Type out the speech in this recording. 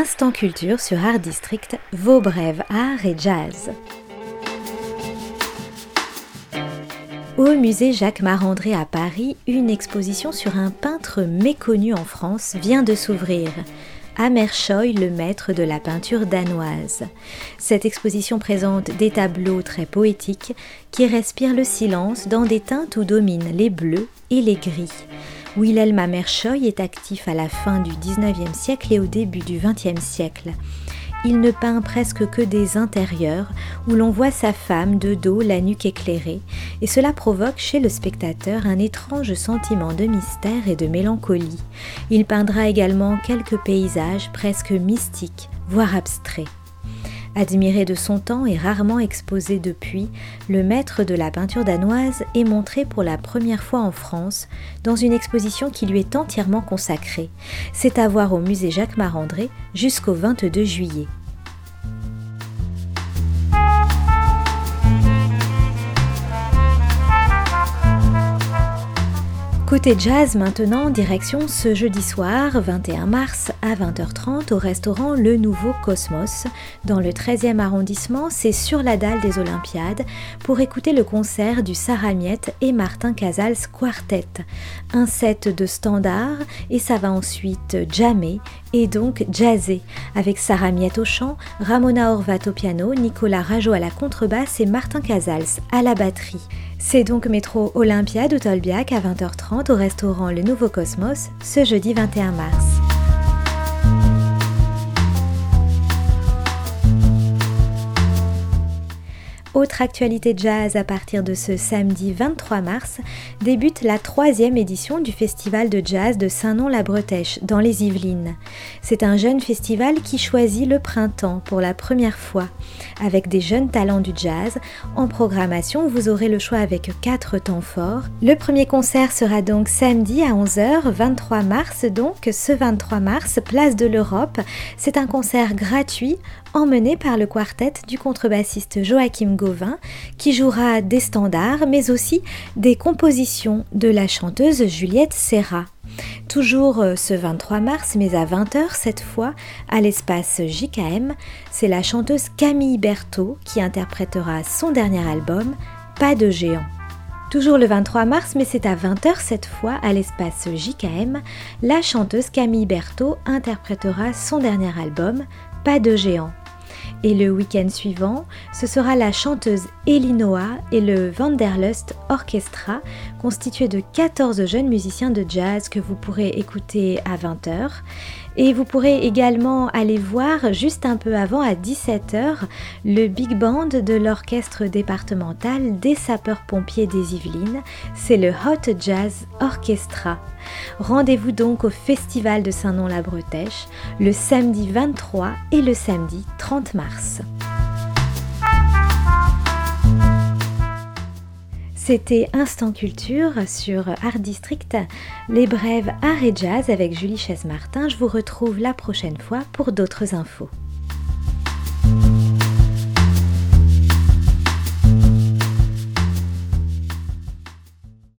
Instant Culture sur Art District, vos brèves art et jazz. Au musée Jacques Marandré à Paris, une exposition sur un peintre méconnu en France vient de s'ouvrir. Amershoy, le maître de la peinture danoise. Cette exposition présente des tableaux très poétiques qui respirent le silence dans des teintes où dominent les bleus et les gris. Wilhelm Amershoy est actif à la fin du 19e siècle et au début du 20e siècle. Il ne peint presque que des intérieurs où l'on voit sa femme de dos, la nuque éclairée, et cela provoque chez le spectateur un étrange sentiment de mystère et de mélancolie. Il peindra également quelques paysages presque mystiques, voire abstraits. Admiré de son temps et rarement exposé depuis, le maître de la peinture danoise est montré pour la première fois en France dans une exposition qui lui est entièrement consacrée. C'est à voir au musée Jacques Marandré jusqu'au 22 juillet. Côté jazz maintenant, direction ce jeudi soir 21 mars à 20h30 au restaurant Le Nouveau Cosmos dans le 13e arrondissement, c'est sur la dalle des Olympiades pour écouter le concert du Sarah Miette et Martin Casals Quartet. Un set de standards et ça va ensuite jammer et donc jazzer avec Sarah Miette au chant, Ramona Horvat au piano, Nicolas Rajo à la contrebasse et Martin Casals à la batterie. C'est donc métro Olympia de Tolbiac à 20h30 au restaurant Le Nouveau Cosmos ce jeudi 21 mars. Autre actualité jazz à partir de ce samedi 23 mars, débute la troisième édition du festival de jazz de Saint-Nom-la-Bretèche dans les Yvelines. C'est un jeune festival qui choisit le printemps pour la première fois. Avec des jeunes talents du jazz, en programmation, vous aurez le choix avec quatre temps forts. Le premier concert sera donc samedi à 11h, 23 mars, donc ce 23 mars, place de l'Europe. C'est un concert gratuit emmené par le quartet du contrebassiste Joachim Qui jouera des standards, mais aussi des compositions de la chanteuse Juliette Serra. Toujours euh, ce 23 mars, mais à 20h cette fois, à l'espace JKM, c'est la chanteuse Camille Berthaud qui interprétera son dernier album, Pas de géant. Toujours le 23 mars, mais c'est à 20h cette fois, à l'espace JKM, la chanteuse Camille Berthaud interprétera son dernier album, Pas de géant. Et le week-end suivant, ce sera la chanteuse Elinoa et le Vanderlust Orchestra, constitué de 14 jeunes musiciens de jazz que vous pourrez écouter à 20h. Et vous pourrez également aller voir juste un peu avant à 17h le big band de l'orchestre départemental des sapeurs-pompiers des Yvelines. C'est le Hot Jazz Orchestra. Rendez-vous donc au Festival de Saint-Nom-la-Bretèche le samedi 23 et le samedi 30 mars. C'était Instant Culture sur Art District, les brèves Art et Jazz avec Julie Chaise-Martin. Je vous retrouve la prochaine fois pour d'autres infos.